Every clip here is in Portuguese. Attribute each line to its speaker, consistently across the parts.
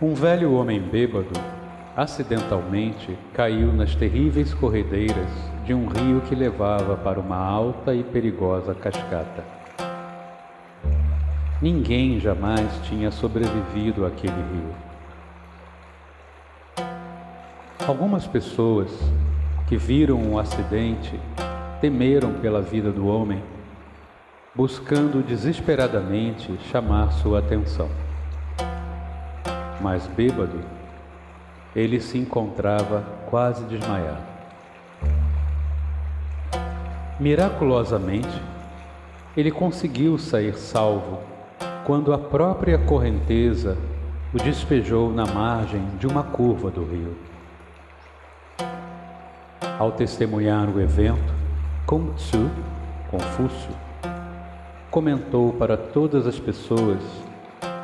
Speaker 1: Um velho homem bêbado acidentalmente caiu nas terríveis corredeiras de um rio que levava para uma alta e perigosa cascata. Ninguém jamais tinha sobrevivido àquele rio. Algumas pessoas que viram o acidente temeram pela vida do homem, buscando desesperadamente chamar sua atenção. Mas bêbado, ele se encontrava quase desmaiado. Miraculosamente, ele conseguiu sair salvo quando a própria correnteza o despejou na margem de uma curva do rio. Ao testemunhar o evento, Kung Tzu, Confúcio, comentou para todas as pessoas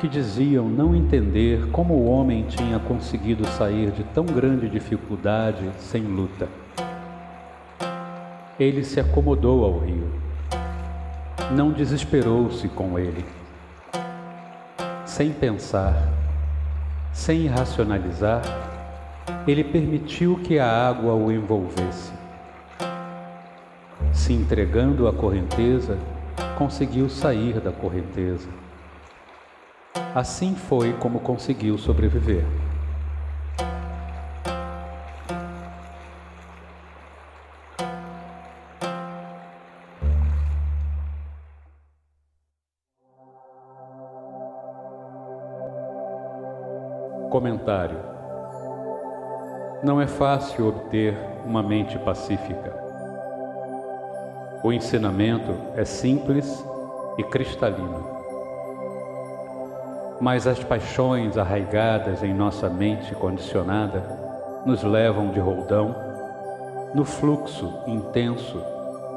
Speaker 1: que diziam não entender como o homem tinha conseguido sair de tão grande dificuldade sem luta. Ele se acomodou ao rio, não desesperou-se com ele. Sem pensar, sem racionalizar, ele permitiu que a água o envolvesse. Se entregando à correnteza, conseguiu sair da correnteza Assim foi como conseguiu sobreviver. Comentário: Não é fácil obter uma mente pacífica. O ensinamento é simples e cristalino mas as paixões arraigadas em nossa mente condicionada nos levam de roldão no fluxo intenso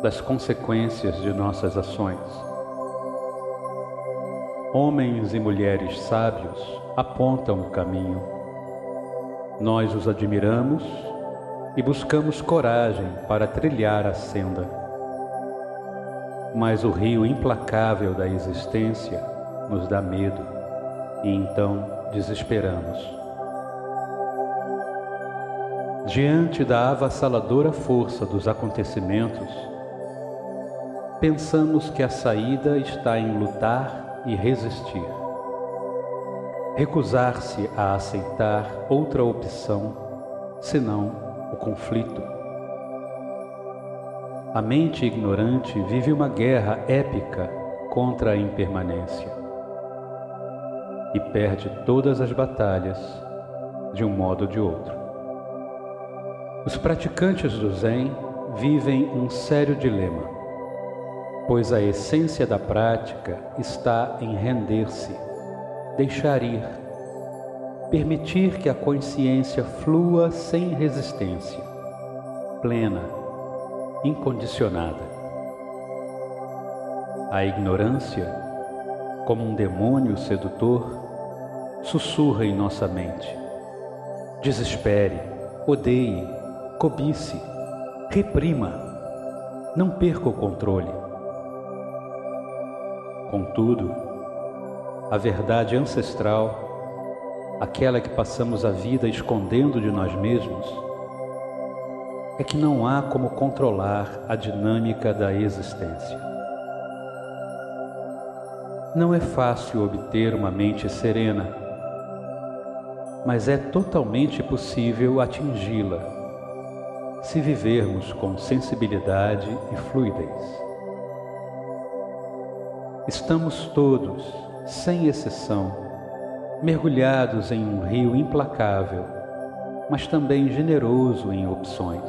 Speaker 1: das consequências de nossas ações. Homens e mulheres sábios apontam o caminho. Nós os admiramos e buscamos coragem para trilhar a senda. Mas o rio implacável da existência nos dá medo e então desesperamos. Diante da avassaladora força dos acontecimentos, pensamos que a saída está em lutar e resistir. Recusar-se a aceitar outra opção, senão o conflito. A mente ignorante vive uma guerra épica contra a impermanência e perde todas as batalhas de um modo ou de outro. Os praticantes do Zen vivem um sério dilema, pois a essência da prática está em render-se, deixar ir, permitir que a consciência flua sem resistência, plena, incondicionada. A ignorância, como um demônio sedutor, sussurra em nossa mente. Desespere, odeie, cobice, reprima, não perca o controle. Contudo, a verdade ancestral, aquela que passamos a vida escondendo de nós mesmos, é que não há como controlar a dinâmica da existência. Não é fácil obter uma mente serena mas é totalmente possível atingi-la se vivermos com sensibilidade e fluidez. Estamos todos, sem exceção, mergulhados em um rio implacável, mas também generoso em opções.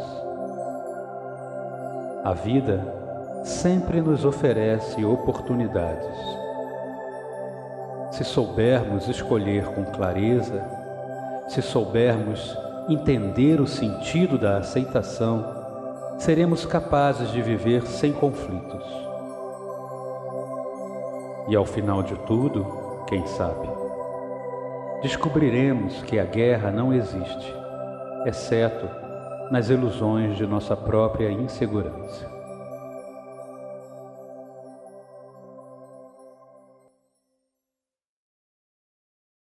Speaker 1: A vida sempre nos oferece oportunidades. Se soubermos escolher com clareza, se soubermos entender o sentido da aceitação, seremos capazes de viver sem conflitos. E ao final de tudo, quem sabe, descobriremos que a guerra não existe, exceto nas ilusões de nossa própria insegurança.